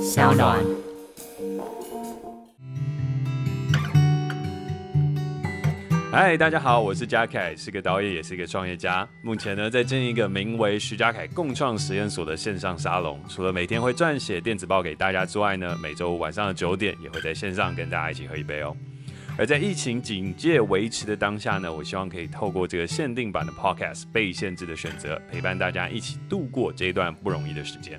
小暖。嗨，大家好，我是嘉凯，是个导演，也是一个创业家。目前呢，在经营一个名为徐嘉凯共创实验所的线上沙龙。除了每天会撰写电子报给大家之外呢，每周五晚上的九点也会在线上跟大家一起喝一杯哦。而在疫情警戒维持的当下呢，我希望可以透过这个限定版的 Podcast《被限制的选择》，陪伴大家一起度过这一段不容易的时间。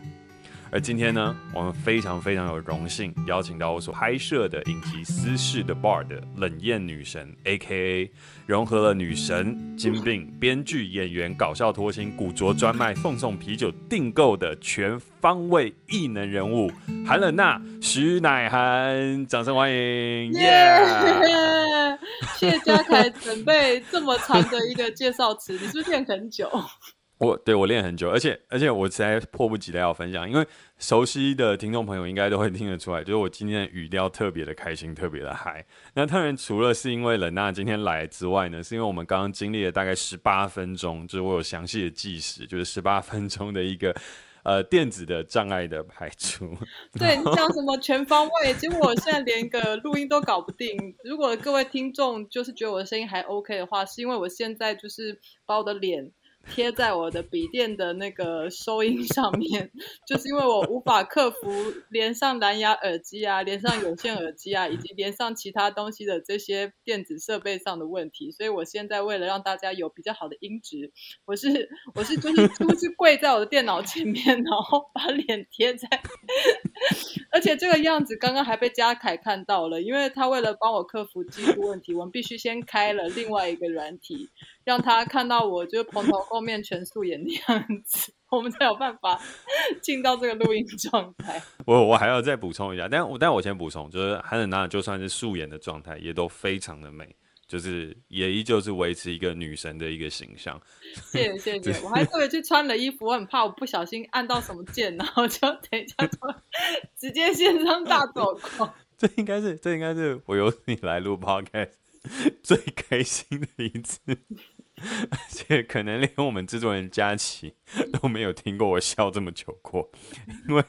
而今天呢，我们非常非常有荣幸邀请到我所拍摄的影集《私事的 Bar》的冷艳女神，A.K.A. 融合了女神、金病、编剧、演员、搞笑脱星、古着专卖、奉送啤酒订购的全方位异能人物韩冷娜徐乃涵，掌声欢迎！耶、yeah! 谢谢嘉凯准备这么长的一个介绍词，你是不是练很久？我对我练很久，而且而且我实在迫不及待要分享，因为熟悉的听众朋友应该都会听得出来，就是我今天的语调特别的开心，特别的嗨。那当然除了是因为冷娜今天来之外呢，是因为我们刚刚经历了大概十八分钟，就是我有详细的计时，就是十八分钟的一个呃电子的障碍的排除。对，你讲什么全方位？结果我现在连个录音都搞不定。如果各位听众就是觉得我的声音还 OK 的话，是因为我现在就是把我的脸。贴在我的笔电的那个收音上面，就是因为我无法克服连上蓝牙耳机啊，连上有线耳机啊，以及连上其他东西的这些电子设备上的问题，所以我现在为了让大家有比较好的音质，我是我是就是 就是跪在我的电脑前面，然后把脸贴在，而且这个样子刚刚还被嘉凯看到了，因为他为了帮我克服技术问题，我们必须先开了另外一个软体。让他看到我就是蓬头垢面全素颜的样子，我们才有办法进到这个录音状态。我我还要再补充一下，但我但我先补充，就是韩冷娜就算是素颜的状态，也都非常的美，就是也依旧是维持一个女神的一个形象。谢谢谢谢，我还特别去穿了衣服，我很怕我不小心按到什么键，然后就等一下就直接线上大走光。这应该是这应该是我由你来录 Podcast 最开心的一次。而且可能连我们制作人佳琪都没有听过我笑这么久过，因为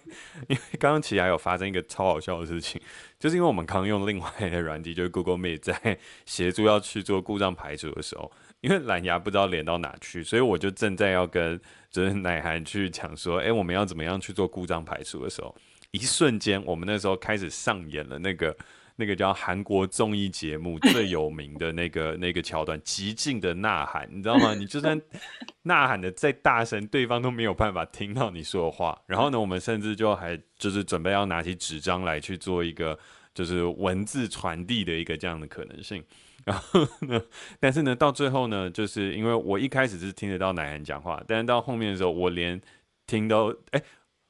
因为刚刚其实还有发生一个超好笑的事情，就是因为我们刚用另外的软体，就是 Google Meet 在协助要去做故障排除的时候，因为蓝牙不知道连到哪去，所以我就正在要跟就是乃涵去讲说，哎，我们要怎么样去做故障排除的时候，一瞬间我们那时候开始上演了那个。那个叫韩国综艺节目最有名的那个那个桥段，极尽的呐喊，你知道吗？你就算 呐喊的再大声，对方都没有办法听到你说的话。然后呢，我们甚至就还就是准备要拿起纸张来去做一个就是文字传递的一个这样的可能性。然后呢，但是呢，到最后呢，就是因为我一开始是听得到奶涵讲话，但是到后面的时候，我连听都哎，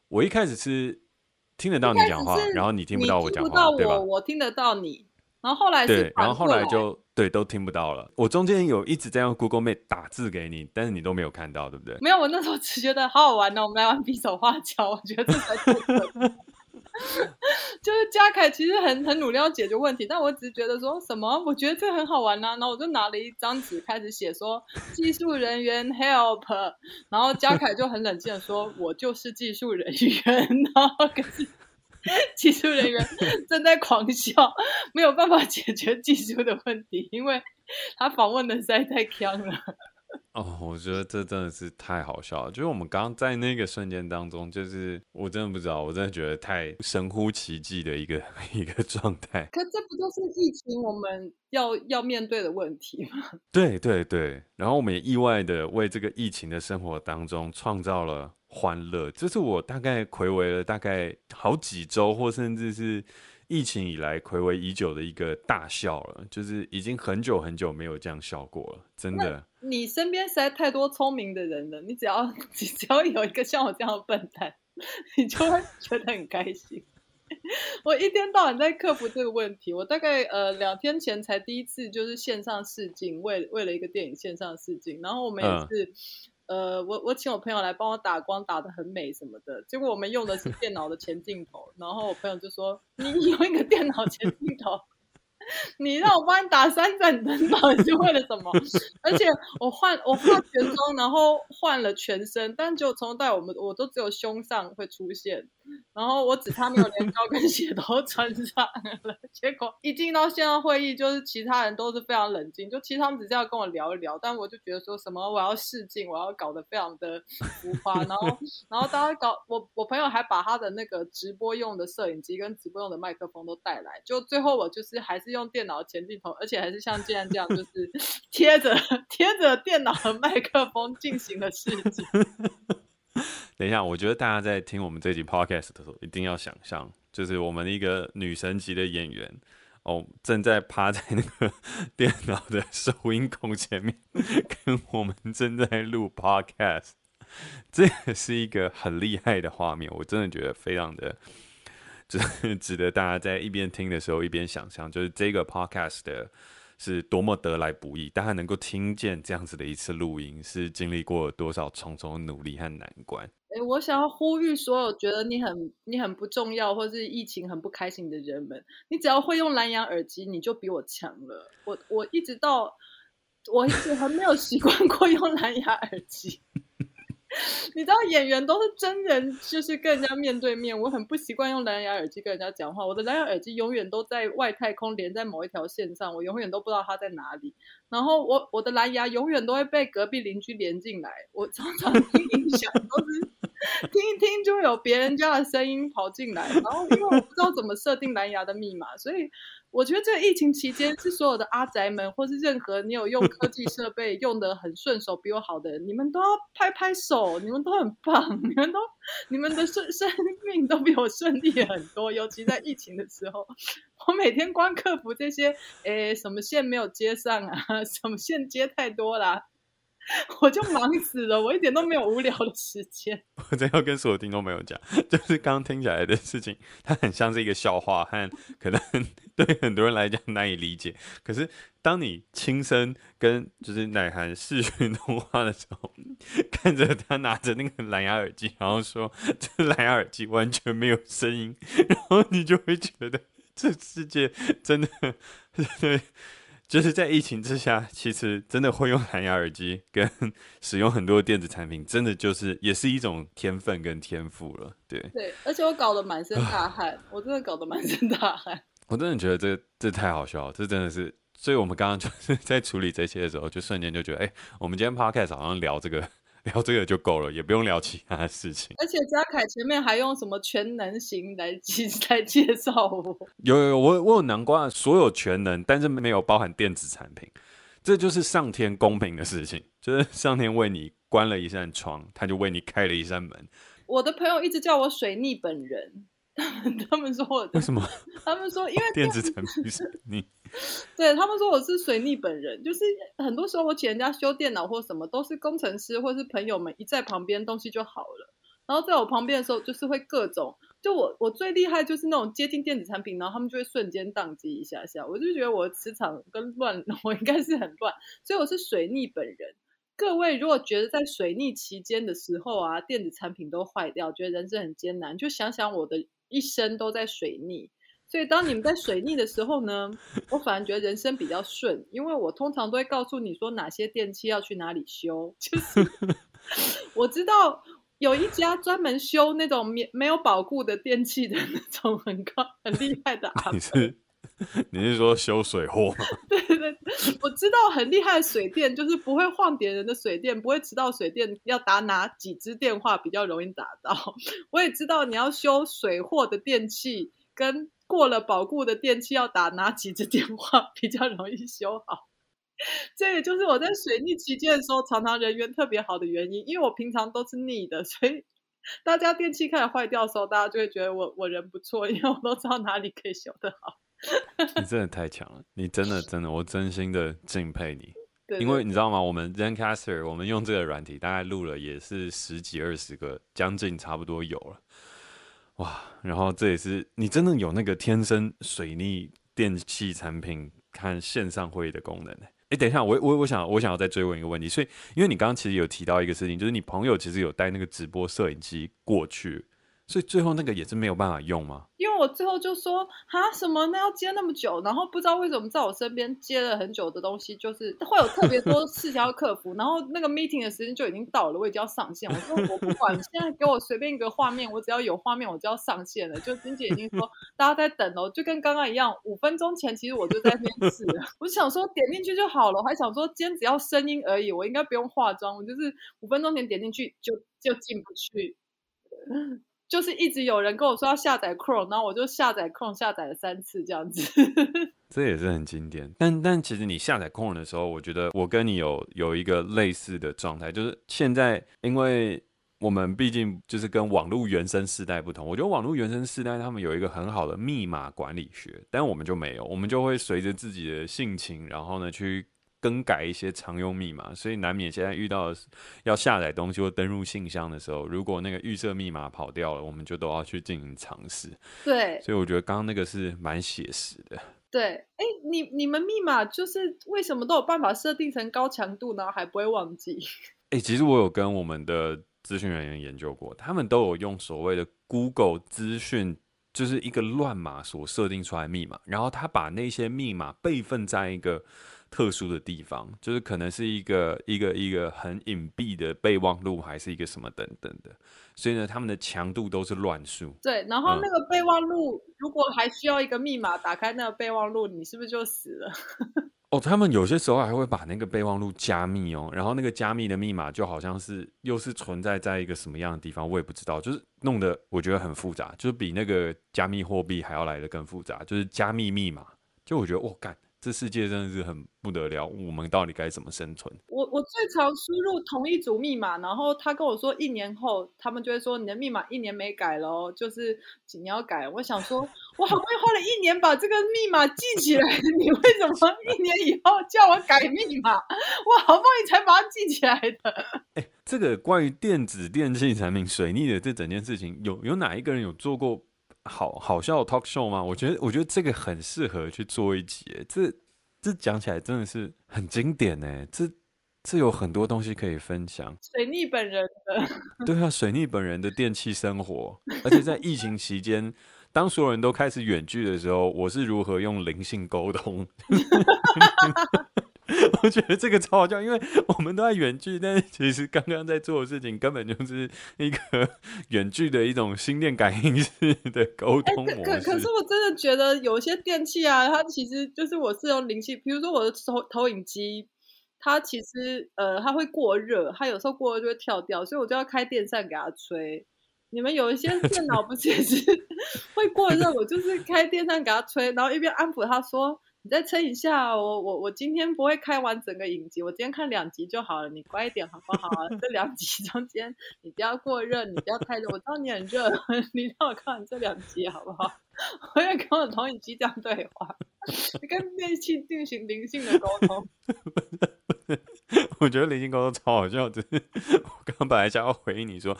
我一开始是。听得到你讲话，然后你听不到我讲话，我对吧？我听得到你，然后后来是对，然后后来就对，都听不到了。我中间有一直在用 Google Meet 打字给你，但是你都没有看到，对不对？没有，我那时候只觉得好好玩呢，我们来玩比手画脚，我觉得这才是。就是嘉凯其实很很努力要解决问题，但我只是觉得说什么，我觉得这很好玩呐、啊，然后我就拿了一张纸开始写说技术人员 help，然后嘉凯就很冷静的说，我就是技术人员，然后可是技术人员正在狂笑，没有办法解决技术的问题，因为他访问的实在太锵了。哦，我觉得这真的是太好笑了。就是我们刚刚在那个瞬间当中，就是我真的不知道，我真的觉得太神乎其技的一个 一个状态。可这不就是疫情我们要要面对的问题吗？对对对，然后我们也意外的为这个疫情的生活当中创造了欢乐。这是我大概回违了大概好几周，或甚至是。疫情以来睽违已久的一个大笑了，就是已经很久很久没有这样笑过了，真的。你身边实在太多聪明的人了，你只要 你只要有一个像我这样的笨蛋，你就会觉得很开心。我一天到晚在克服这个问题，我大概呃两天前才第一次就是线上试镜，为为了一个电影线上试镜，然后我们也是。嗯呃，我我请我朋友来帮我打光，打的很美什么的。结果我们用的是电脑的前镜头，然后我朋友就说：“你用一个电脑前镜头，你让我帮你打三盏灯，到底是为了什么？” 而且我换我化全妆，然后换了全身，但就从头到尾我们我都只有胸上会出现，然后我只差没有连高跟鞋都穿上了，结果一进到线上会议，就是其他人都是非常冷静，就其实他们只是要跟我聊一聊，但我就觉得说什么我要试镜，我要搞得非常的浮夸，然后然后当时搞我我朋友还把他的那个直播用的摄影机跟直播用的麦克风都带来，就最后我就是还是用电脑前镜头，而且还是像这样这样，就是 贴着贴着电脑的麦克风进行了试镜。等一下，我觉得大家在听我们这集 podcast 的时候，一定要想象，就是我们一个女神级的演员哦，正在趴在那个 电脑的收音孔前面，跟我们正在录 podcast，这也是一个很厉害的画面，我真的觉得非常的，就是 值得大家在一边听的时候一边想象，就是这个 podcast 的。是多么得来不易，大家能够听见这样子的一次录音，是经历过多少重重努力和难关。哎，我想要呼吁所有觉得你很你很不重要，或是疫情很不开心的人们，你只要会用蓝牙耳机，你就比我强了。我我一直到我一直还没有习惯过用蓝牙耳机。你知道演员都是真人，就是跟人家面对面。我很不习惯用蓝牙耳机跟人家讲话。我的蓝牙耳机永远都在外太空连在某一条线上，我永远都不知道它在哪里。然后我我的蓝牙永远都会被隔壁邻居连进来。我常常 听音响都是听一听就有别人家的声音跑进来。然后因为我不知道怎么设定蓝牙的密码，所以。我觉得这个疫情期间，是所有的阿宅们，或是任何你有用科技设备 用得很顺手、比我好的人，你们都要拍拍手，你们都很棒，你们都你们的生生命都比我顺利很多。尤其在疫情的时候，我每天光克服这些，诶，什么线没有接上啊，什么线接太多啦。我就忙死了，我一点都没有无聊的时间。我真要跟所有听众朋友讲，就是刚刚听起来的事情，它很像是一个笑话，和可能 对很多人来讲难以理解。可是当你亲身跟就是乃涵视讯通话的时候，看着他拿着那个蓝牙耳机，然后说这蓝牙耳机完全没有声音，然后你就会觉得这世界真的对。就是在疫情之下，其实真的会用蓝牙耳机跟 使用很多电子产品，真的就是也是一种天分跟天赋了。对对，而且我搞得满身大汗，我真的搞得满身大汗。我真的觉得这这太好笑了，这真的是，所以我们刚刚就是 在处理这些的时候，就瞬间就觉得，哎、欸，我们今天 podcast 好像聊这个。聊这个就够了，也不用聊其他的事情。而且嘉凯前面还用什么全能型来介 来介绍我？有有有，我我有南瓜所有全能，但是没有包含电子产品。这就是上天公平的事情，就是上天为你关了一扇窗，他就为你开了一扇门。我的朋友一直叫我水逆本人。他们说我为什么？他们说因为 电子产品是你。对他们说我是水逆本人，就是很多时候我请人家修电脑或什么，都是工程师或是朋友们一在旁边，东西就好了。然后在我旁边的时候，就是会各种，就我我最厉害就是那种接近电子产品，然后他们就会瞬间宕机一下下，我就觉得我的磁场跟乱，我应该是很乱，所以我是水逆本人。各位如果觉得在水逆期间的时候啊，电子产品都坏掉，觉得人生很艰难，就想想我的。一生都在水逆，所以当你们在水逆的时候呢，我反而觉得人生比较顺，因为我通常都会告诉你说哪些电器要去哪里修。就是 我知道有一家专门修那种没没有保护的电器的那种很高很厉害的阿伯。你是你是说修水货？对对对，我知道很厉害水电，就是不会晃点人的水电，不会迟到水电，要打哪几支电话比较容易打到。我也知道你要修水货的电器，跟过了保固的电器要打哪几支电话比较容易修好。这也就是我在水逆期间的时候，常常人缘特别好的原因，因为我平常都是逆的，所以大家电器开始坏掉的时候，大家就会觉得我我人不错，因为我都知道哪里可以修得好。你真的太强了，你真的真的，我真心的敬佩你。对 对对，因为你知道吗？我们 Zencastr 我们用这个软体，大概录了也是十几二十个，将近差不多有了。哇！然后这也是你真的有那个天生水逆电器产品看线上会议的功能。哎，等一下，我我我想我想要再追问一个问题，所以因为你刚刚其实有提到一个事情，就是你朋友其实有带那个直播摄影机过去。所以最后那个也是没有办法用吗？因为我最后就说啊什么那要接那么久，然后不知道为什么在我身边接了很久的东西，就是会有特别多 事情要克服，然后那个 meeting 的时间就已经到了，我已经要上线。我说我不管，现在给我随便一个画面，我只要有画面我就要上线了。就经姐已经说大家在等哦，就跟刚刚一样，五分钟前其实我就在面试了。我想说点进去就好了，我还想说今天只要声音而已，我应该不用化妆，我就是五分钟前点进去就就进不去。就是一直有人跟我说要下载 Chrome，然后我就下载 Chrome 下载了三次这样子。这也是很经典。但但其实你下载 Chrome 的时候，我觉得我跟你有有一个类似的状态，就是现在因为我们毕竟就是跟网络原生世代不同，我觉得网络原生世代他们有一个很好的密码管理学，但我们就没有，我们就会随着自己的性情，然后呢去。更改一些常用密码，所以难免现在遇到要下载东西或登入信箱的时候，如果那个预设密码跑掉了，我们就都要去进行尝试。对，所以我觉得刚刚那个是蛮写实的。对，哎，你你们密码就是为什么都有办法设定成高强度呢？还不会忘记？哎，其实我有跟我们的咨询人员研究过，他们都有用所谓的 Google 资讯，就是一个乱码所设定出来的密码，然后他把那些密码备份在一个。特殊的地方，就是可能是一个一个一个很隐蔽的备忘录，还是一个什么等等的，所以呢，他们的强度都是乱数。对，然后那个备忘录、嗯、如果还需要一个密码打开那个备忘录，你是不是就死了？哦，他们有些时候还会把那个备忘录加密哦，然后那个加密的密码就好像是又是存在在一个什么样的地方，我也不知道，就是弄得我觉得很复杂，就是比那个加密货币还要来的更复杂，就是加密密码，就我觉得我干。哦这世界真的是很不得了，我们到底该怎么生存？我我最常输入同一组密码，然后他跟我说一年后，他们就会说你的密码一年没改了哦，就是你要改。我想说，我好不容易花了一年把这个密码记起来，你为什么一年以后叫我改密码？我好不容易才把它记起来的。哎，这个关于电子电器产品水逆的这整件事情，有有哪一个人有做过？好好笑的 talk show 吗？我觉得，我觉得这个很适合去做一集。这这讲起来真的是很经典呢。这这有很多东西可以分享。水逆本人的，对啊，水逆本人的电器生活，而且在疫情期间，当所有人都开始远距的时候，我是如何用灵性沟通？我觉得这个超好笑，因为我们都在远距，但是其实刚刚在做的事情根本就是一个 远距的一种心电感应式的沟通模式。欸、可可是我真的觉得有些电器啊，它其实就是我是用灵气，比如说我的投投影机，它其实呃它会过热，它有时候过热就会跳掉，所以我就要开电扇给它吹。你们有一些 电脑不是也是会过热，我就是开电扇给它吹，然后一边安抚它说。你再撑一下，我我我今天不会开完整个影集，我今天看两集就好了，你乖一点好不好？这两集中间你不要过热，你不要太热，我知道你很热，你让我看完这两集好不好？我也跟我投影机这样对话，跟电器进行灵性的沟通。我觉得灵性沟通超好笑，就是我刚刚本来想要回应你说，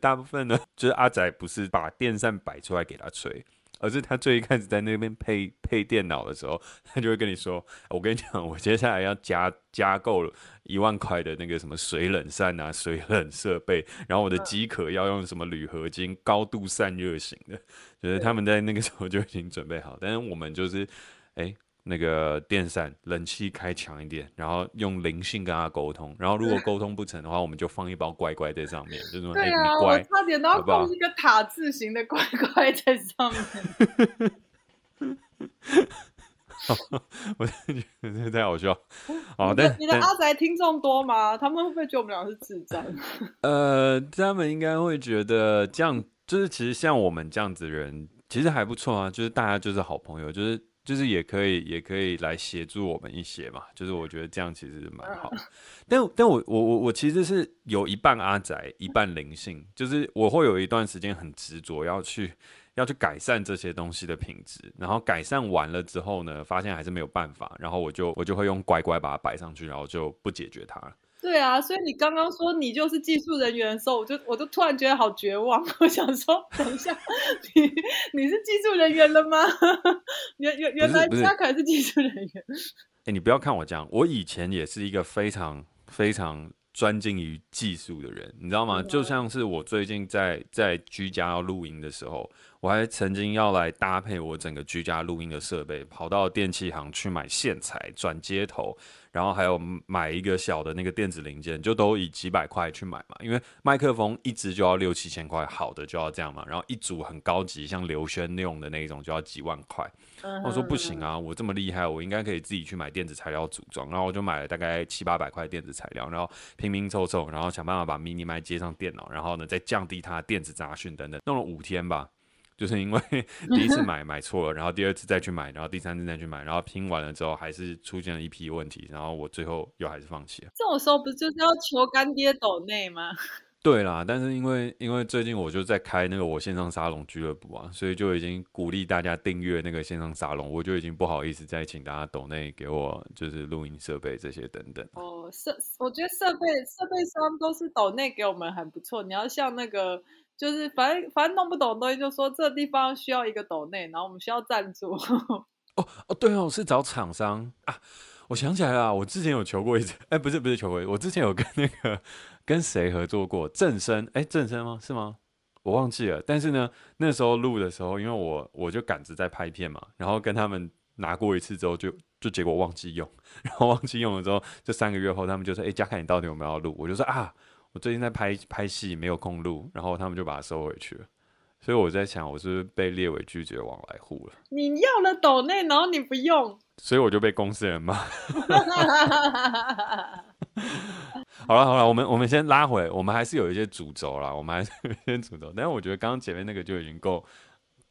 大部分呢，就是阿宅不是把电扇摆出来给他吹。而是他最一开始在那边配配电脑的时候，他就会跟你说：“我跟你讲，我接下来要加加购一万块的那个什么水冷扇啊，水冷设备，然后我的机壳要用什么铝合金高度散热型的，就是他们在那个时候就已经准备好，但是我们就是，哎。”那个电扇冷气开强一点，然后用灵性跟他沟通，然后如果沟通不成的话，我们就放一包乖乖在上面，就是说对啊，欸、乖我差点都要放一个塔字形的乖乖在上面。我真的觉得这太好笑。好，但你的阿宅听众多吗？他们会不会觉得我们俩是智障？呃，他们应该会觉得这样，就是其实像我们这样子的人，其实还不错啊，就是大家就是好朋友，就是。就是也可以，也可以来协助我们一些嘛。就是我觉得这样其实蛮好。但但我我我我其实是有一半阿宅，一半灵性。就是我会有一段时间很执着要去要去改善这些东西的品质，然后改善完了之后呢，发现还是没有办法，然后我就我就会用乖乖把它摆上去，然后就不解决它了。对啊，所以你刚刚说你就是技术人员的时候，我就我就突然觉得好绝望。我想说，等一下，你你是技术人员了吗？原原原来嘉凯是技术人员。哎、欸，你不要看我这样，我以前也是一个非常非常专精于技术的人，你知道吗？就像是我最近在在居家要录音的时候，我还曾经要来搭配我整个居家录音的设备，跑到电器行去买线材、转接头，然后还有买一个小的那个电子零件，就都以几百块去买嘛。因为麦克风一支就要六七千块，好的就要这样嘛。然后一组很高级，像刘轩那种的那种，就要几万块。我说不行啊，我这么厉害，我应该可以自己去买电子材料组装。然后我就买了大概七八百块电子材料，然后拼拼凑凑，然后想办法把 mini 麦接上电脑，然后呢再降低它的电子杂讯等等，弄了五天吧。就是因为 第一次买买错了，然后第二次再去买，然后第三次再去买，然后拼完了之后还是出现了一批问题，然后我最后又还是放弃了。这种时候不就是要求干爹抖内吗？对啦，但是因为因为最近我就在开那个我线上沙龙俱乐部啊，所以就已经鼓励大家订阅那个线上沙龙，我就已经不好意思再请大家抖内给我就是录音设备这些等等。哦，设我觉得设备设备商都是抖内给我们很不错，你要像那个就是反正反正弄不懂的东西就说这地方需要一个斗内，然后我们需要赞助。哦哦对哦，是找厂商啊，我想起来了，我之前有求过一次，哎不是不是求过，我之前有跟那个。跟谁合作过？正生，哎，正生吗？是吗？我忘记了。但是呢，那时候录的时候，因为我我就赶着在拍片嘛，然后跟他们拿过一次之后就，就结果忘记用，然后忘记用了之后，这三个月后，他们就说：“哎，嘉凯，你到底有没有录？”我就说：“啊，我最近在拍拍戏，没有空录。”然后他们就把它收回去了。所以我在想，我是不是被列为拒绝往来户了？你要了抖内，然后你不用，所以我就被公司人骂。好了好了，我们我们先拉回，我们还是有一些主轴啦，我们还是有一些主轴。但是我觉得刚刚前面那个就已经够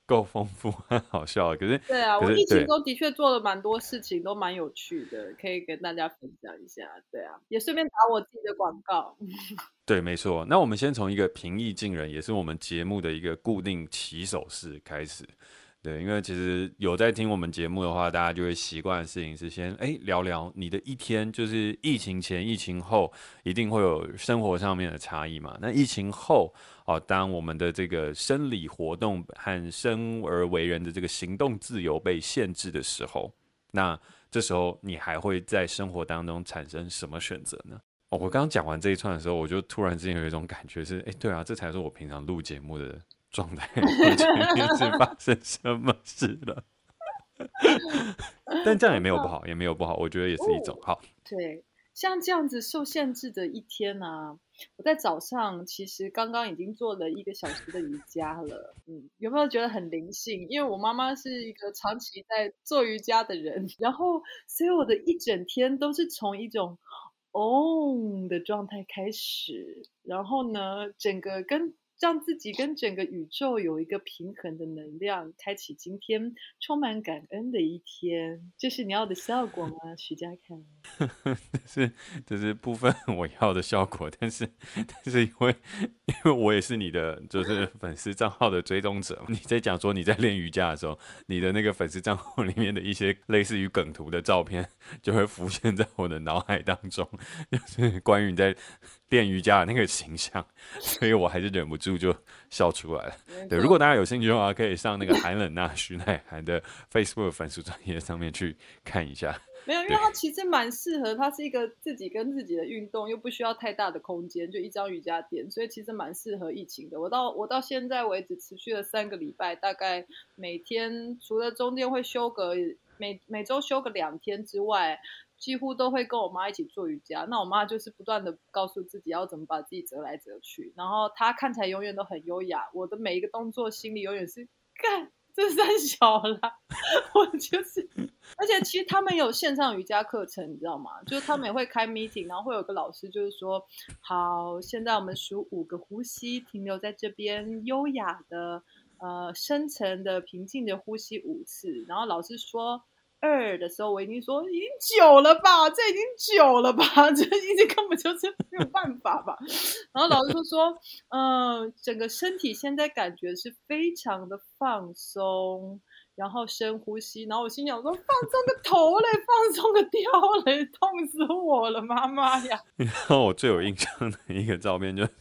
够丰富 很好笑。可是对啊，我疫情中的确做了蛮多事情，都蛮有趣的，可以跟大家分享一下。对啊，也顺便打我自己的广告。对，没错。那我们先从一个平易近人，也是我们节目的一个固定起手式开始。对，因为其实有在听我们节目的话，大家就会习惯的事情是先哎聊聊你的一天，就是疫情前、疫情后，一定会有生活上面的差异嘛。那疫情后哦，当我们的这个生理活动和生而为人的这个行动自由被限制的时候，那这时候你还会在生活当中产生什么选择呢？哦，我刚刚讲完这一串的时候，我就突然之间有一种感觉是，哎，对啊，这才是我平常录节目的。状态，是发生什么事了？但这样也没有不好，也没有不好，我觉得也是一种好。对，像这样子受限制的一天呢、啊，我在早上其实刚刚已经做了一个小时的瑜伽了。嗯，有没有觉得很灵性？因为我妈妈是一个长期在做瑜伽的人，然后所以我的一整天都是从一种嗡的状态开始，然后呢，整个跟。让自己跟整个宇宙有一个平衡的能量，开启今天充满感恩的一天，这是你要的效果吗，徐佳凯？这是这是部分我要的效果，但是但是因为因为我也是你的就是粉丝账号的追踪者，你在讲说你在练瑜伽的时候，你的那个粉丝账号里面的一些类似于梗图的照片就会浮现在我的脑海当中，就是关于你在。练瑜伽的那个形象，所以我还是忍不住就笑出来了。对，如果大家有兴趣的话，可以上那个韩冷娜徐乃涵的 Facebook 粉丝专页上面去看一下。没有，因为它其实蛮适合，它是一个自己跟自己的运动，又不需要太大的空间，就一张瑜伽垫，所以其实蛮适合疫情的。我到我到现在为止持续了三个礼拜，大概每天除了中间会休个每每周休个两天之外。几乎都会跟我妈一起做瑜伽，那我妈就是不断的告诉自己要怎么把自己折来折去，然后她看起来永远都很优雅，我的每一个动作心里永远是干这三小啦，我就是，而且其实他们有线上瑜伽课程，你知道吗？就是他们也会开 meeting，然后会有个老师就是说，好，现在我们数五个呼吸，停留在这边，优雅的，呃，深层的、平静的呼吸五次，然后老师说。二的时候，我已经说已经久了吧，这已经久了吧，这已经根本就是没有办法吧。然后老师就说，嗯、整个身体现在感觉是非常的放松。然后深呼吸，然后我心想说：“放松个头嘞，放松个雕嘞，痛死我了，妈妈呀！” 然后我最有印象的一个照片，就是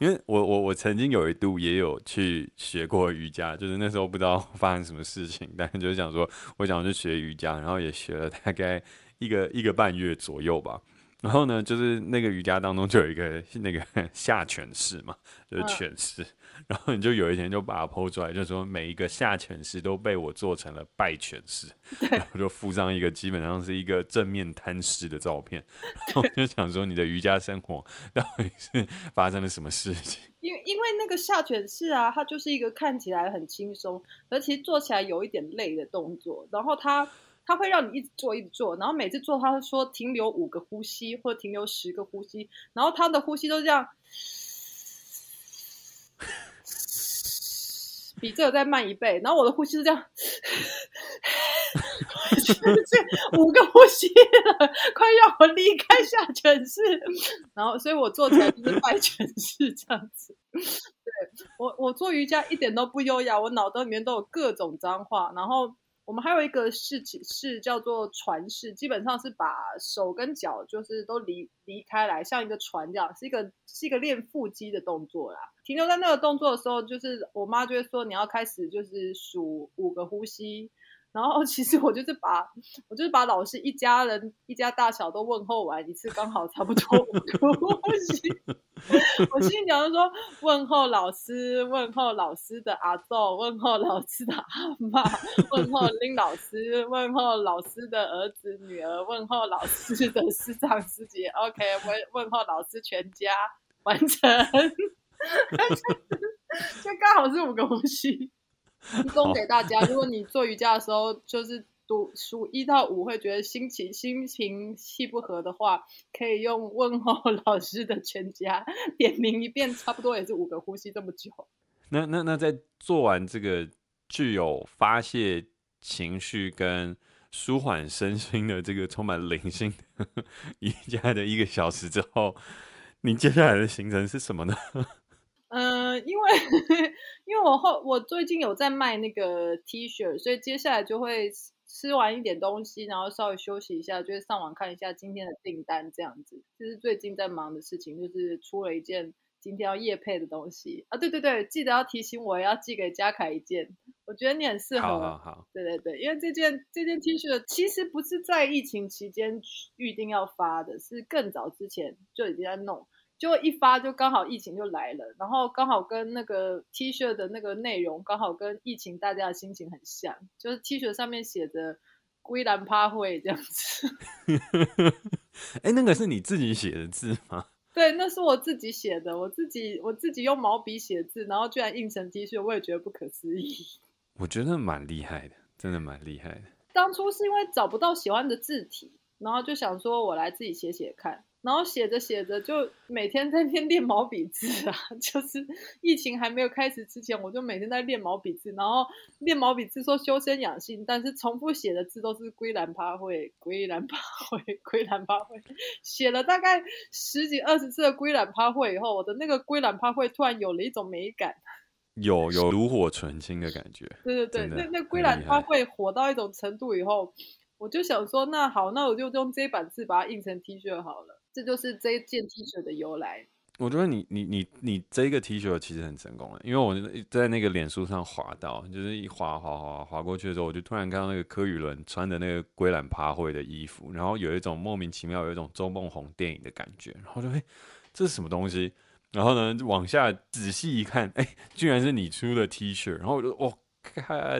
因为我我我曾经有一度也有去学过瑜伽，就是那时候不知道发生什么事情，但是就是想说我想去学瑜伽，然后也学了大概一个一个半月左右吧。然后呢，就是那个瑜伽当中就有一个那个 下犬式嘛，就是犬式。嗯然后你就有一天就把它 po 出来，就说每一个下犬式都被我做成了拜犬式，然后就附上一个基本上是一个正面瘫式的照片。然后就想说你的瑜伽生活到底是 发生了什么事情？因为因为那个下犬式啊，它就是一个看起来很轻松，而其实做起来有一点累的动作。然后它它会让你一直做一直做，然后每次做它会说停留五个呼吸或停留十个呼吸，然后它的呼吸都这样。比这个再慢一倍，然后我的呼吸是这样，五个呼吸了，快让我离开下犬式。然后，所以我做起来就是败犬式这样子。对，我，我做瑜伽一点都不优雅，我脑袋里面都有各种脏话，然后。我们还有一个式是叫做船式，基本上是把手跟脚就是都离离开来，像一个船这样，是一个是一个练腹肌的动作啦。停留在那个动作的时候，就是我妈就会说你要开始就是数五个呼吸。然后其实我就是把，我就是把老师一家人一家大小都问候完一次，刚好差不多五个呼吸。我心里想说，问候老师，问候老师的阿豆，问候老师的阿妈，问候林老师，问候老师的儿子女儿，问候老师的师长师姐。OK，问问候老师全家，完成，就刚好是五个呼吸。提供给大家，如果你做瑜伽的时候，就是读数一到五，会觉得心情心情气不合的话，可以用问候 老师的全家点名一遍，差不多也是五个呼吸这么久。那那那在做完这个具有发泄情绪跟舒缓身心的这个充满灵性的 瑜伽的一个小时之后，你接下来的行程是什么呢？因为因为我后我最近有在卖那个 T 恤，所以接下来就会吃完一点东西，然后稍微休息一下，就是上网看一下今天的订单，这样子。就是最近在忙的事情，就是出了一件今天要夜配的东西啊，对对对，记得要提醒我要寄给嘉凯一件，我觉得你很适合。好好好，对对对，因为这件这件 T 恤其实不是在疫情期间预定要发的，是更早之前就已经在弄。就一发就刚好疫情就来了，然后刚好跟那个 T 恤的那个内容刚好跟疫情大家的心情很像，就是 T 恤上面写着“归兰趴会”这样子。哎，那个是你自己写的字吗？对，那是我自己写的，我自己我自己用毛笔写字，然后居然印成 T 恤，我也觉得不可思议。我觉得蛮厉害的，真的蛮厉害的。当初是因为找不到喜欢的字体，然后就想说我来自己写写看。然后写着写着，就每天在练练毛笔字啊。就是疫情还没有开始之前，我就每天在练毛笔字。然后练毛笔字说修身养性，但是重复写的字都是归兰趴会，归兰趴会，归兰趴会。写了大概十几二十次的归兰趴会以后，我的那个归兰趴会突然有了一种美感，有有炉火纯青的感觉。对对对，那那归兰趴会火到一种程度以后，我就想说，那好，那我就用这版字把它印成 T 恤好了。这就是这件 T 恤的由来。我觉得你你你你这个 T 恤其实很成功的，因为我在那个脸书上滑到，就是一滑滑滑滑过去的时候，我就突然看到那个柯宇伦穿的那个归兰趴会的衣服，然后有一种莫名其妙有一种周梦红电影的感觉，然后就哎，这是什么东西？然后呢，往下仔细一看，哎，居然是你出的 T 恤，然后我就哇，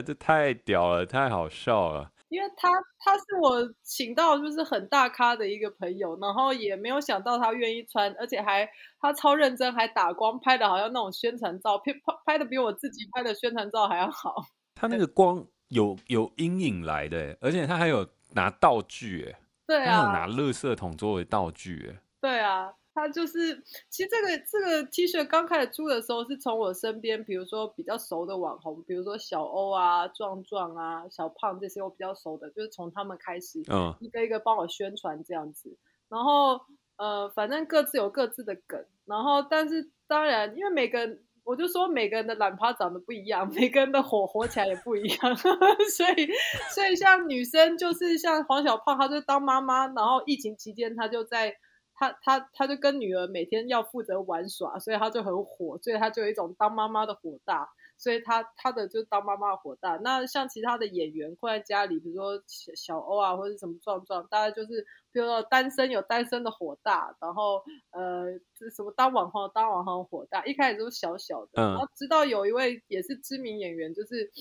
这太屌了，太好笑了。因为他他是我请到就是很大咖的一个朋友，然后也没有想到他愿意穿，而且还他超认真，还打光拍的好像那种宣传照片，拍拍的比我自己拍的宣传照还要好。他那个光有有阴影来的，而且他还有拿道具，哎，对啊，他有拿垃圾桶作为道具，哎，对啊。他就是，其实这个这个 T 恤刚开始出的时候，是从我身边，比如说比较熟的网红，比如说小欧啊、壮壮啊、小胖这些我比较熟的，就是从他们开始，嗯，一个一个帮我宣传这样子。然后呃，反正各自有各自的梗。然后，但是当然，因为每个人，我就说每个人的懒趴长得不一样，每个人的火火起来也不一样，所以所以像女生就是像黄小胖，她就当妈妈，然后疫情期间她就在。他他他就跟女儿每天要负责玩耍，所以他就很火，所以他就有一种当妈妈的火大。所以他他的就当妈妈的火大。那像其他的演员困在家里，比如说小小欧啊，或者什么壮壮，大家就是比如说单身有单身的火大，然后呃，什么当网红当网红火大，一开始都是小小的，然后直到有一位也是知名演员，就是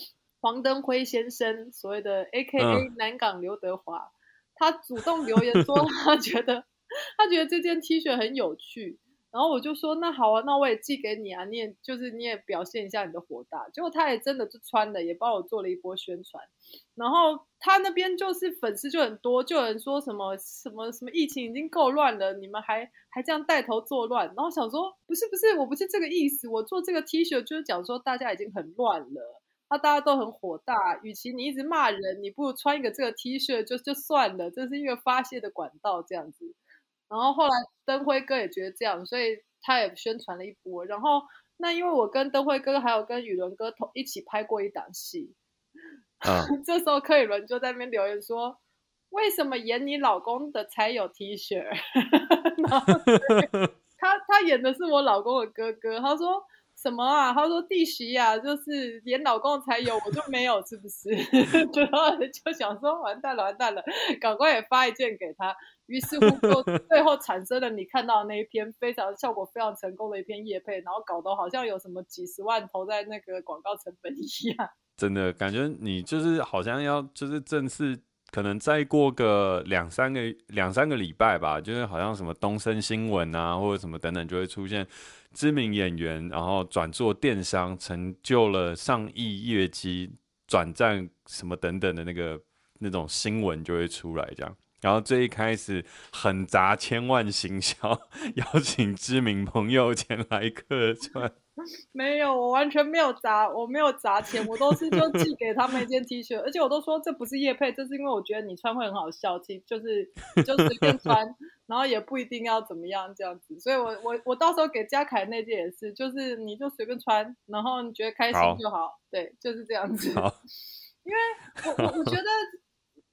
黄登辉先生，所谓的 AKA 南港刘德华，他主动留言说 他觉得他觉得这件 T 恤很有趣。然后我就说，那好啊，那我也寄给你啊，你也就是你也表现一下你的火大。结果他也真的就穿了，也帮我做了一波宣传。然后他那边就是粉丝就很多，就有人说什么什么什么疫情已经够乱了，你们还还这样带头作乱。然后想说，不是不是，我不是这个意思，我做这个 T 恤就是讲说大家已经很乱了，那大家都很火大。与其你一直骂人，你不如穿一个这个 T 恤就就算了，这是一个发泄的管道，这样子。然后后来灯辉哥也觉得这样，所以他也宣传了一波。然后那因为我跟灯辉哥还有跟宇伦哥同一起拍过一档戏，啊、这时候柯宇伦就在那边留言说：“为什么演你老公的才有 T 恤？” 然后 他他演的是我老公的哥哥，他说。什么啊？他说弟媳呀，就是演老公才有，我就没有，是不是？就就想说完蛋了，完蛋了，赶快也发一件给他。于是乎，就最后产生了你看到的那一篇非常效果非常成功的一篇业配，然后搞得好像有什么几十万投在那个广告成本一样。真的感觉你就是好像要就是正式。可能再过个两三个两三个礼拜吧，就是好像什么东森新闻啊，或者什么等等，就会出现知名演员，然后转做电商，成就了上亿业绩，转战什么等等的那个那种新闻就会出来，这样。然后最一开始很砸千万行销，邀请知名朋友前来客串。没有，我完全没有砸，我没有砸钱，我都是就寄给他们一件 T 恤，而且我都说这不是叶配，这是因为我觉得你穿会很好笑，其就是就随便穿，然后也不一定要怎么样这样子，所以我我我到时候给嘉凯那件也是，就是你就随便穿，然后你觉得开心就好，好对，就是这样子。好 因为我我我觉得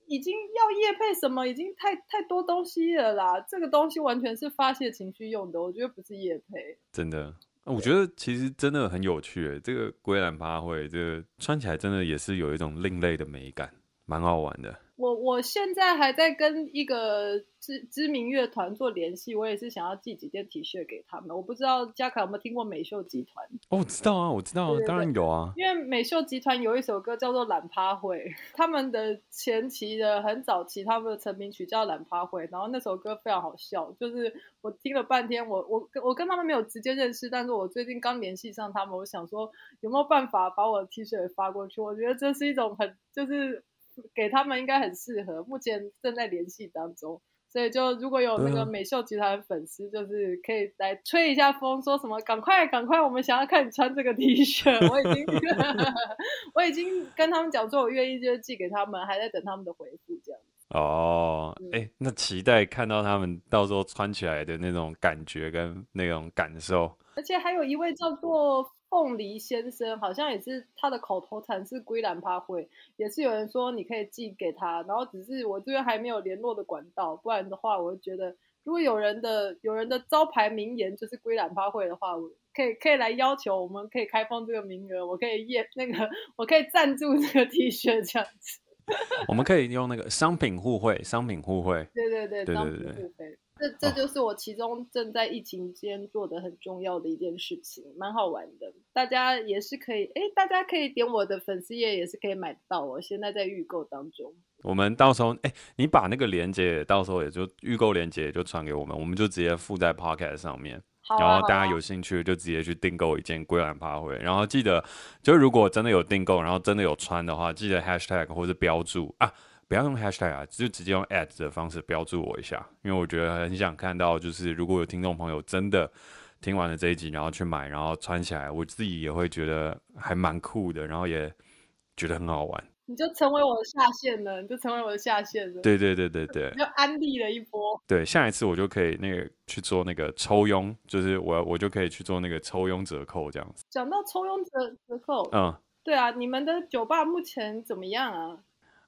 已经要夜配什么，已经太太多东西了啦，这个东西完全是发泄情绪用的，我觉得不是夜配，真的。我觉得其实真的很有趣，欸，这个龟兰趴会，这个穿起来真的也是有一种另类的美感，蛮好玩的。我我现在还在跟一个知知名乐团做联系，我也是想要寄几件 T 恤给他们。我不知道嘉凯有没有听过美秀集团？哦，我知道啊，我知道啊，当然有啊。因为美秀集团有一首歌叫做《懒趴会》，他们的前期的很早期，他们的成名曲叫《懒趴会》，然后那首歌非常好笑，就是我听了半天，我我我跟他们没有直接认识，但是我最近刚联系上他们，我想说有没有办法把我的 T 恤也发过去？我觉得这是一种很就是。给他们应该很适合，目前正在联系当中，所以就如果有那个美秀集团的粉丝，就是可以来吹一下风，说什么赶快赶快，我们想要看你穿这个 T 恤，我已经 我已经跟他们讲说，我愿意就是寄给他们，还在等他们的回复这样子。哦，哎、欸，那期待看到他们到时候穿起来的那种感觉跟那种感受，而且还有一位叫做。凤梨先生好像也是他的口头禅是归兰趴会，也是有人说你可以寄给他，然后只是我这边还没有联络的管道，不然的话，我就觉得如果有人的有人的招牌名言就是归兰趴会的话，我可以可以来要求，我们可以开放这个名额，我可以验那个，我可以赞助这个 T 恤这样子，我们可以用那个商品互惠，商品互惠，对对对，对对对，商品互惠。这这就是我其中正在疫情间做的很重要的一件事情，蛮好玩的。大家也是可以，哎，大家可以点我的粉丝页，也是可以买到。我现在在预购当中。我们到时候，哎，你把那个链接，到时候也就预购链接也就传给我们，我们就直接附在 Pocket 上面。啊，然后大家有兴趣就直接去订购一件龟兰趴会。然后记得，就如果真的有订购，然后真的有穿的话，记得 Hashtag 或者标注啊。不要用 hashtag 啊，就直接用 at 的方式标注我一下，因为我觉得很想看到，就是如果有听众朋友真的听完了这一集，然后去买，然后穿起来，我自己也会觉得还蛮酷的，然后也觉得很好玩。你就成为我的下线了，你就成为我的下线了。对对对对对，就安利了一波。对，下一次我就可以那个去做那个抽佣，就是我我就可以去做那个抽佣折扣这样子。讲到抽佣折折扣，嗯，对啊，你们的酒吧目前怎么样啊？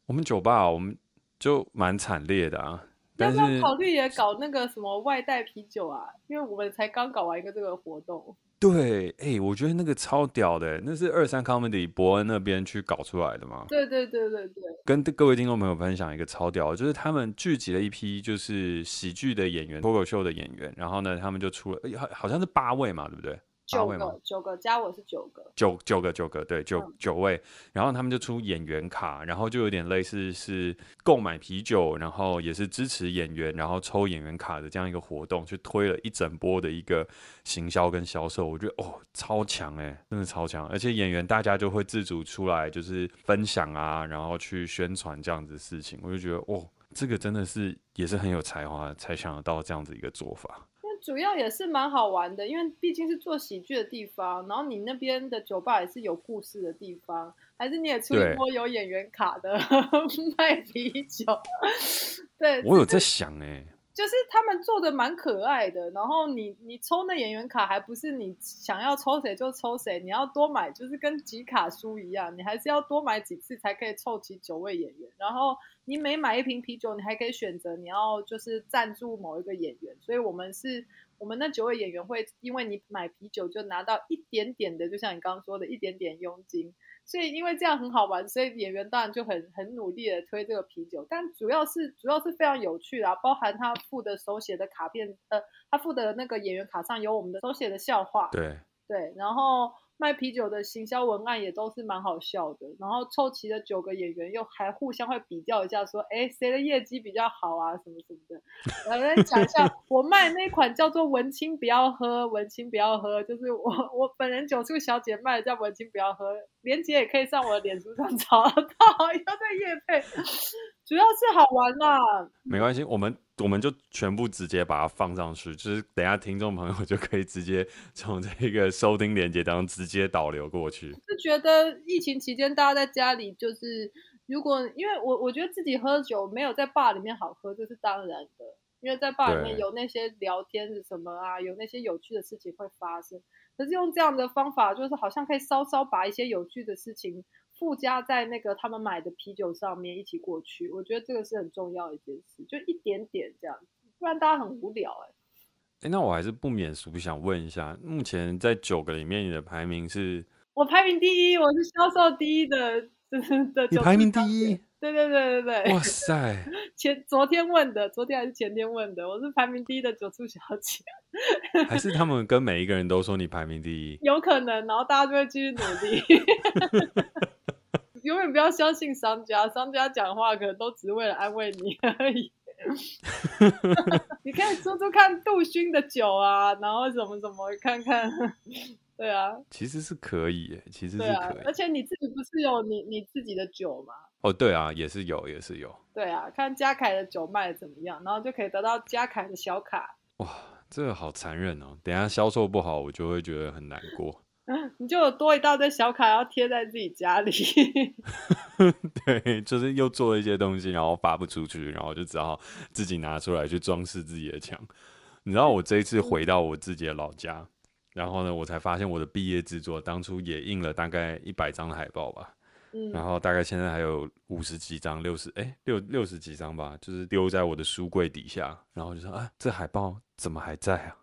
我们酒吧，我们就蛮惨烈的啊。但是要不要考虑也搞那个什么外带啤酒啊？因为我们才刚搞完一个这个活动。对，哎、欸，我觉得那个超屌的，那是二三 comedy 伯恩那边去搞出来的吗？对对对对对。跟各位听众朋友分享一个超屌的，就是他们聚集了一批就是喜剧的演员、脱口秀的演员，然后呢，他们就出了，好好像是八位嘛，对不对？九个，九个加我是九个，九九个九个，对，九、嗯、九位，然后他们就出演员卡，然后就有点类似是购买啤酒，然后也是支持演员，然后抽演员卡的这样一个活动，去推了一整波的一个行销跟销售，我觉得哦超强哎，真的超强，而且演员大家就会自主出来就是分享啊，然后去宣传这样子的事情，我就觉得哦，这个真的是也是很有才华才想得到这样子一个做法。主要也是蛮好玩的，因为毕竟是做喜剧的地方，然后你那边的酒吧也是有故事的地方，还是你也出一波有演员卡的 卖啤酒？对，我有在想哎、欸，就是他们做的蛮可爱的，然后你你抽那演员卡还不是你想要抽谁就抽谁，你要多买，就是跟集卡书一样，你还是要多买几次才可以凑齐九位演员，然后。你每买一瓶啤酒，你还可以选择你要就是赞助某一个演员，所以我们是，我们那九位演员会因为你买啤酒就拿到一点点的，就像你刚刚说的一点点佣金，所以因为这样很好玩，所以演员当然就很很努力的推这个啤酒，但主要是主要是非常有趣啊，包含他附的手写的卡片，呃，他附的那个演员卡上有我们的手写的笑话，对对，然后。卖啤酒的行销文案也都是蛮好笑的，然后凑齐的九个演员又还互相会比较一下，说，哎，谁的业绩比较好啊，什么什么的。我来讲一下，我卖那款叫做“文青不要喝”，文青不要喝，就是我我本人酒促小姐卖的叫“文青不要喝”，链接也可以上我的脸书上找到，要在夜配，主要是好玩啦。没关系，我们。我们就全部直接把它放上去，就是等下听众朋友就可以直接 从这个收听链接当中直接导流过去。是觉得疫情期间大家在家里，就是如果因为我我觉得自己喝酒没有在 bar 里面好喝，这是当然的，因为在 bar 里面有那些聊天是什么啊，有那些有趣的事情会发生。可是用这样的方法，就是好像可以稍稍把一些有趣的事情。附加在那个他们买的啤酒上面一起过去，我觉得这个是很重要的一件事，就一点点这样，不然大家很无聊哎、欸。哎、欸，那我还是不免俗想问一下，目前在九个里面你的排名是？我排名第一，我是销售第一的，的。你排名第一？对对对对对。哇塞！前昨天问的，昨天还是前天问的，我是排名第一的九处小姐。还是他们跟每一个人都说你排名第一？有可能，然后大家就会继续努力。永远不要相信商家，商家讲话可能都只是为了安慰你而已。你可以说说看杜勋的酒啊，然后怎么怎么看看，对啊，其实是可以耶，其实是可以。啊、而且你自己不是有你你自己的酒吗？哦，对啊，也是有，也是有。对啊，看嘉凯的酒卖的怎么样，然后就可以得到嘉凯的小卡。哇，这个好残忍哦！等下销售不好，我就会觉得很难过。你就有多一大堆小卡要贴在自己家里，对，就是又做了一些东西，然后发不出去，然后就只好自己拿出来去装饰自己的墙。你知道我这一次回到我自己的老家，然后呢，我才发现我的毕业制作当初也印了大概一百张的海报吧，然后大概现在还有五十几张、六十哎六六十几张吧，就是丢在我的书柜底下，然后就说啊，这海报怎么还在啊？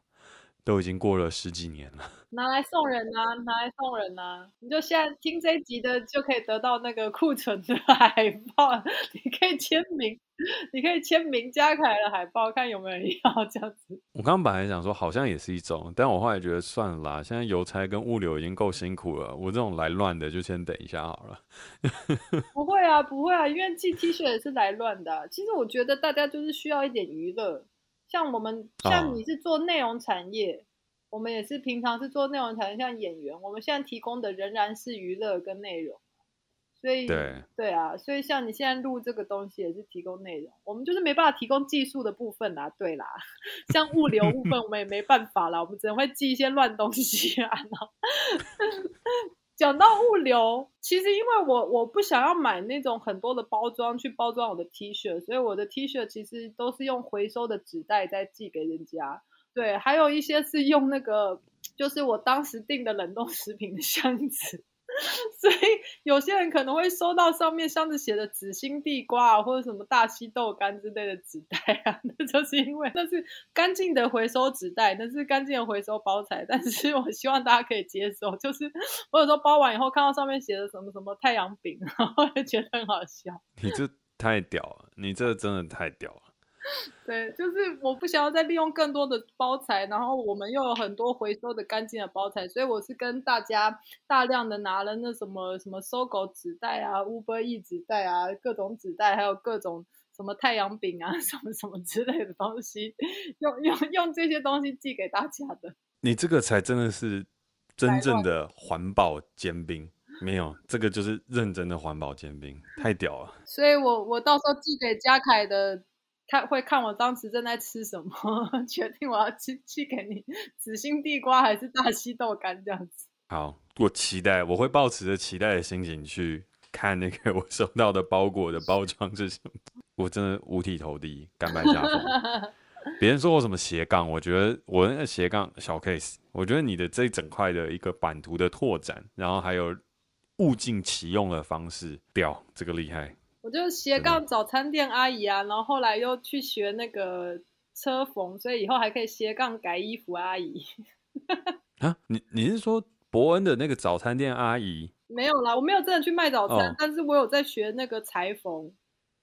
都已经过了十几年了，拿来送人呐、啊，拿来送人呐、啊！你就现在听这一集的，就可以得到那个库存的海报，你可以签名，你可以签名加凯的海报，看有没有人要这样子。我刚刚本来想说，好像也是一种，但我后来觉得算了啦，现在邮差跟物流已经够辛苦了，我这种来乱的就先等一下好了。不会啊，不会啊，因为寄 T 恤也是来乱的、啊。其实我觉得大家就是需要一点娱乐。像我们，像你是做内容产业，哦，我们也是平常是做内容产业，像演员，我们现在提供的仍然是娱乐跟内容，所以对对啊，所以像你现在录这个东西也是提供内容，我们就是没办法提供技术的部分啦，对啦，像物流部分我们也没办法啦，我们只能会寄一些乱东西啊。讲到物流，其实因为我我不想要买那种很多的包装去包装我的 T 恤，所以我的 T 恤其实都是用回收的纸袋在寄给人家。对，还有一些是用那个，就是我当时订的冷冻食品的箱子，所以有些人可能会收到上面箱子写的紫心地瓜啊，或者什么大溪豆干之类的纸袋啊，那就是因为那是干净的回收纸袋，那是干净的回收包材。但是我希望大家可以接受，就是我有时候包完以后看到上面写的什么什么太阳饼，然后就觉得很好笑。你这太屌了，你这真的太屌了。对，就是我不想要再利用更多的包材，然后我们又有很多回收的干净的包材，所以我是跟大家大量的拿了那什么什么 SOGO 纸袋啊、Uber E 纸袋啊、各种纸袋，还有各种什么太阳饼啊、什么什么之类的东西，用用用这些东西寄给大家的。你这个才真的是真正的环保尖兵，没有这个就是认真的环保尖兵，太屌了。所以我我到时候寄给嘉凯的。他会看我当时正在吃什么，决定我要去去给你紫心地瓜还是大溪豆干这样子。好，我期待，我会抱持着期待的心情去看那个我收到的包裹的包装是什么。我真的五体投地，甘拜下风。别人说我什么斜杠，我觉得我那个斜杠小 case，我觉得你的这一整块的一个版图的拓展，然后还有物尽其用的方式，屌，这个厉害。我就斜杠早餐店阿姨啊，然后后来又去学那个车缝，所以以后还可以斜杠改衣服阿姨。啊，你你是说伯恩的那个早餐店阿姨？没有啦，我没有真的去卖早餐，哦、但是我有在学那个裁缝，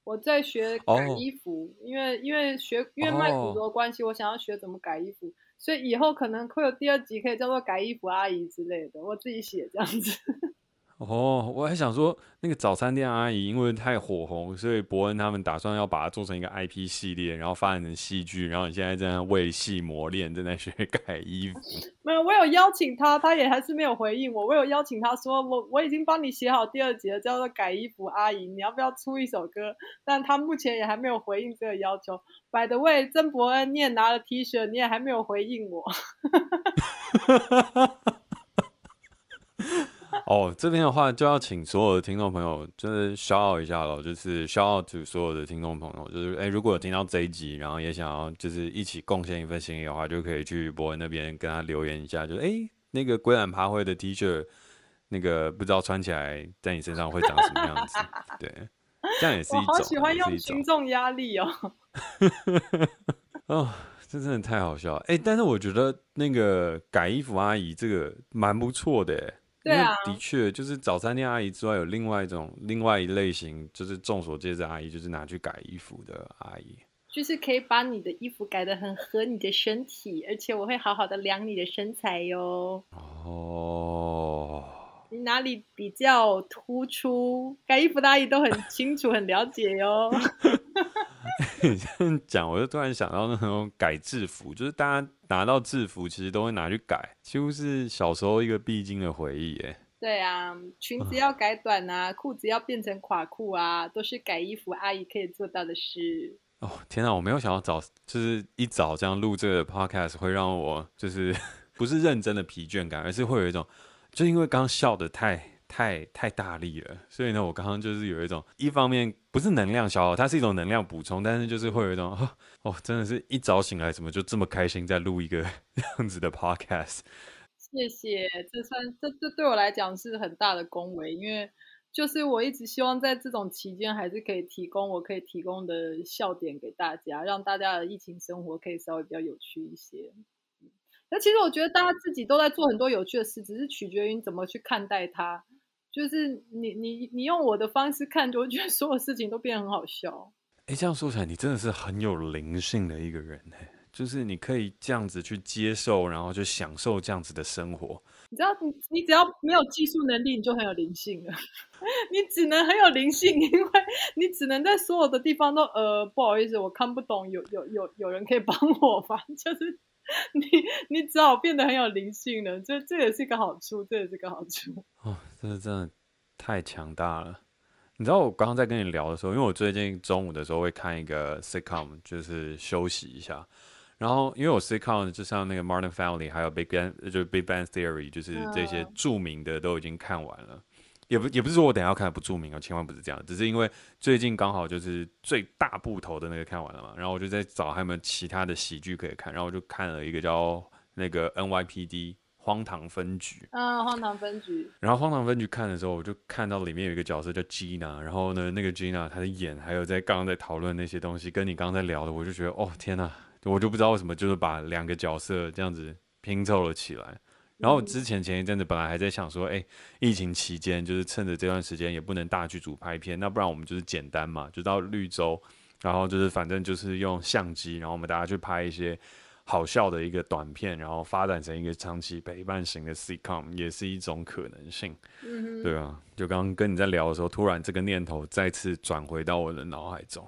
我在学改衣服，哦、因为因为学因为卖古着的关系，哦、我想要学怎么改衣服，所以以后可能会有第二集可以叫做改衣服阿姨之类的，我自己写这样子。哦，我还想说那个早餐店阿姨，因为太火红，所以伯恩他们打算要把它做成一个 IP 系列，然后发展成戏剧。然后你现在正在为戏磨练，正在学改衣服。没有，我有邀请他，他也还是没有回应我。我有邀请他说，我我已经帮你写好第二集了，叫做《改衣服阿姨》，你要不要出一首歌？但他目前也还没有回应这个要求。By the way，曾伯恩，你也拿了 T 恤，你也还没有回应我。哦，这边的话就要请所有的听众朋友，就是 shout 一下喽，就是 shout out to 所有的听众朋友，就是哎，如果有听到这一集，然后也想要就是一起贡献一份心意的话，就可以去博文那边跟他留言一下，就是哎，那个归懒趴灰的 T 恤，那个不知道穿起来在你身上会长什么样子？对，这样也是一种。我好喜欢用群众压力哦。哦，这真的太好笑了。哎，但是我觉得那个改衣服阿姨这个蛮不错的。对啊，的确，就是早餐店阿姨之外，有另外一种、另外一类型，就是众所皆知阿姨，就是拿去改衣服的阿姨，就是可以把你的衣服改得很合你的身体，而且我会好好的量你的身材哟。哦，你哪里比较突出？改衣服的阿姨都很清楚、很了解哟。你 这样讲，我就突然想到那种改制服，就是大家拿到制服，其实都会拿去改，几乎是小时候一个必经的回忆。哎，对啊，裙子要改短啊，裤子要变成垮裤啊，都是改衣服阿姨可以做到的事。哦，天哪，我没有想到早，就是一早这样录这个 podcast 会让我就是 不是认真的疲倦感，而是会有一种，就因为刚刚笑的太。太太大力了，所以呢，我刚刚就是有一种，一方面不是能量消耗，它是一种能量补充，但是就是会有一种，哦，哦，真的是一早醒来，怎么就这么开心，在录一个 这样子的 podcast。谢谢，这算这这对我来讲是很大的恭维，因为就是我一直希望在这种期间，还是可以提供我可以提供的笑点给大家，让大家的疫情生活可以稍微比较有趣一些。那其实我觉得大家自己都在做很多有趣的事，只是取决于你怎么去看待它。就是你你你用我的方式看，就会觉得所有事情都变得很好笑。哎，这样说起来，你真的是很有灵性的一个人哎。就是你可以这样子去接受，然后就享受这样子的生活。你知道，你你只要没有技术能力，你就很有灵性了。你只能很有灵性，因为你只能在所有的地方都呃，不好意思，我看不懂，有有有有人可以帮我吗？就是 你你只好变得很有灵性了。这这也是一个好处，这也是个好处。哦，这是真的太强大了！你知道我刚刚在跟你聊的时候，因为我最近中午的时候会看一个 sitcom，就是休息一下。然后因为我 sitcom 就像那个 Martin Family，还有 Big Bang，就是 Big Bang Theory，就是这些著名的都已经看完了。也不也不是说我等下要看不著名哦，千万不是这样，只是因为最近刚好就是最大部头的那个看完了嘛。然后我就在找还有没有其他的喜剧可以看，然后我就看了一个叫那个 NYPD。荒唐分局》。啊，荒唐分局。然后荒唐分局看的时候，我就看到里面有一个角色叫 Gina，然后呢，那个 Gina 她的演，还有在刚刚在讨论那些东西，跟你刚刚在聊的，我就觉得哦天哪，我就不知道为什么就是把两个角色这样子拼凑了起来。然后之前前一阵子本来还在想说，哎，疫情期间就是趁着这段时间也不能大剧组拍片，那不然我们就是简单嘛，就到绿洲，然后就是反正就是用相机，然后我们大家去拍一些好笑的一个短片，然后发展成一个长期陪伴型的 sitcom 也是一种可能性。嗯，对啊，就刚刚跟你在聊的时候，突然这个念头再次转回到我的脑海中，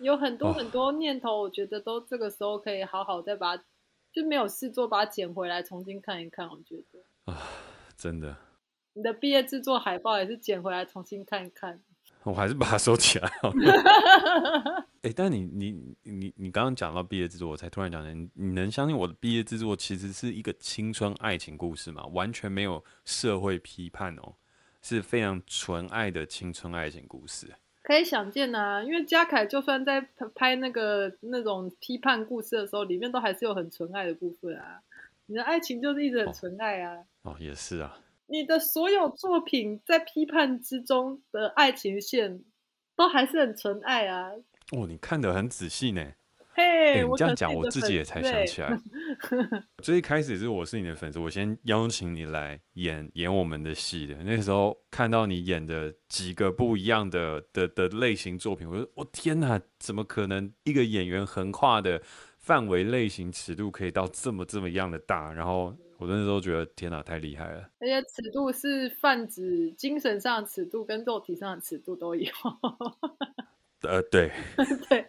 有很多很多念头，我觉得都这个时候可以好好再把。就没有事做，把它捡回来重新看一看。我觉得啊，真的，你的毕业制作海报也是捡回来重新看一看。我还是把它收起来好了。哎、欸，但你你你你刚刚讲到毕业制作，我才突然讲的，你能相信我的毕业制作其实是一个青春爱情故事吗？完全没有社会批判哦，是非常纯爱的青春爱情故事。可以想见呐、啊，因为嘉凯就算在拍那个那种批判故事的时候，里面都还是有很纯爱的部分啊。你的爱情就是一直很纯爱啊。哦，哦，也是啊。你的所有作品在批判之中的爱情线，都还是很纯爱啊。哦，你看得很仔细呢。嘿、hey, 欸，你这样讲，我自己也才想起来。最一开始是我是你的粉丝，我先邀请你来演演我们的戏的。那时候看到你演的几个不一样的的的类型作品，我说：“我、哦、天哪，怎么可能一个演员横跨的范围、类型、尺度可以到这么这么样的大？”然后我那时候觉得：“天哪，太厉害了！”而且尺度是泛指精神上的尺度跟肉体上的尺度都有。呃，对，对，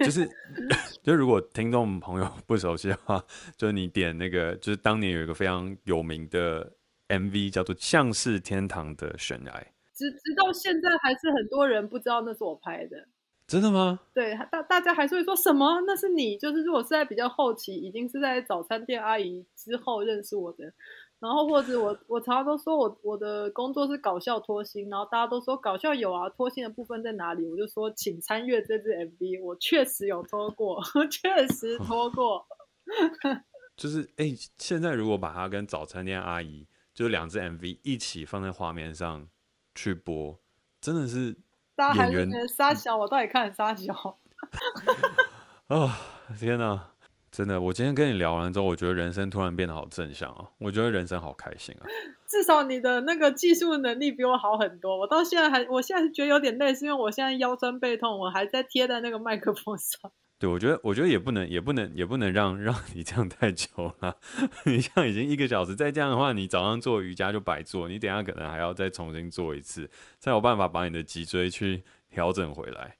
就是，就如果听众朋友不熟悉的话，就是你点那个，就是当年有一个非常有名的 MV，叫做《像是天堂的悬崖》，直直到现在还是很多人不知道那是我拍的。真的吗？对，大大家还是会说什么那是你，就是如果是在比较后期，已经是在早餐店阿姨之后认识我的。然后或者我我常常都说我我的工作是搞笑脱星，然后大家都说搞笑有啊，脱星的部分在哪里？我就说请参阅这支 MV，我确实有脱过，确实脱过。就是哎、欸，现在如果把它跟早餐店阿姨就两支 MV 一起放在画面上去播，真的是大家还是觉得杀小，我到底看杀小？哦，天哪！真的，我今天跟你聊完之后，我觉得人生突然变得好正向啊！我觉得人生好开心啊！至少你的那个技术能力比我好很多。我到现在还，我现在觉得有点累，是因为我现在腰酸背痛，我还在贴在那个麦克风上。对，我觉得，我觉得也不能，也不能，也不能让 让你这样太久了。你像已经一个小时，再这样的话，你早上做瑜伽就白做，你等下可能还要再重新做一次，才有办法把你的脊椎去调整回来。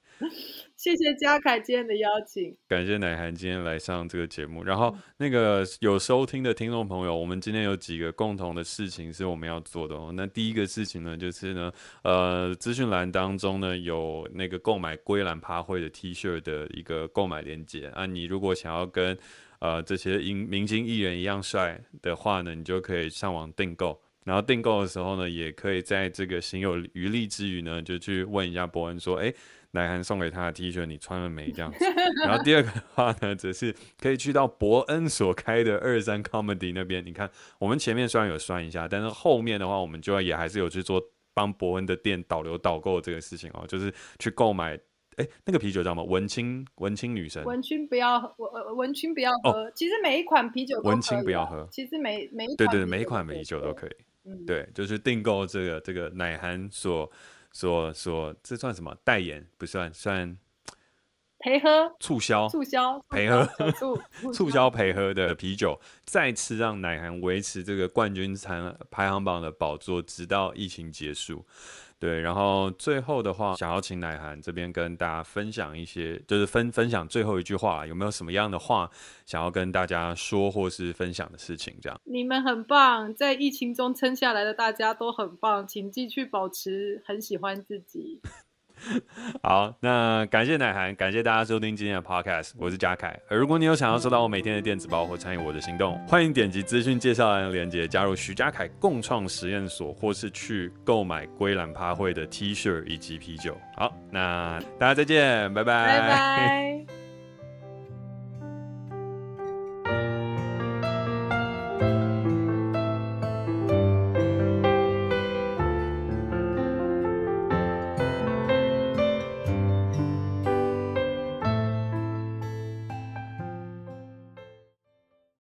谢谢嘉凯今天的邀请，感谢奶涵今天来上这个节目。然后那个有收听的听众朋友，我们今天有几个共同的事情是我们要做的哦。那第一个事情呢，就是呢，呃，资讯栏当中呢有那个购买归兰趴会的 T 恤的一个购买链接啊。你如果想要跟呃这些明明星艺人一样帅的话呢，你就可以上网订购。然后订购的时候呢，也可以在这个行有余力之余呢，就去问一下伯恩说，哎。乃涵送给他的 T 恤，你穿了没？这样子。然后第二个的话呢，则是可以去到伯恩所开的二三 Comedy 那边。你看，我们前面虽然有算一下，但是后面的话，我们就要也还是有去做帮伯恩的店导流导购这个事情哦，就是去购买。哎，那个啤酒叫什么？文青文青女神。文青不要文文青不要喝。哦，其实每一款啤酒都可以。文青不要喝。其实每每一款对对对，每一款啤酒都可以。嗯，对，就是订购这个这个奶涵所。说说这算什么代言？不算，算陪喝促销，促销陪喝促 促销陪喝的啤酒，再次让奶涵维持这个冠军餐排行榜的宝座，直到疫情结束。对，然后最后的话，想要请乃涵这边跟大家分享一些，就是分分享最后一句话，有没有什么样的话想要跟大家说或是分享的事情？这样，你们很棒，在疫情中撑下来的大家都很棒，请继续保持很喜欢自己。好，那感谢奶涵，感谢大家收听今天的 podcast，我是嘉凯。而如果你有想要收到我每天的电子报或参与我的行动，欢迎点击资讯介绍栏的链接，加入徐嘉凯共创实验所，或是去购买归兰趴会的 T 恤以及啤酒。好，那大家再见，拜拜。拜拜。